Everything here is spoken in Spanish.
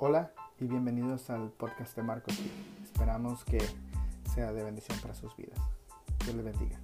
Hola y bienvenidos al podcast de Marcos. Esperamos que sea de bendición para sus vidas. Dios les bendiga.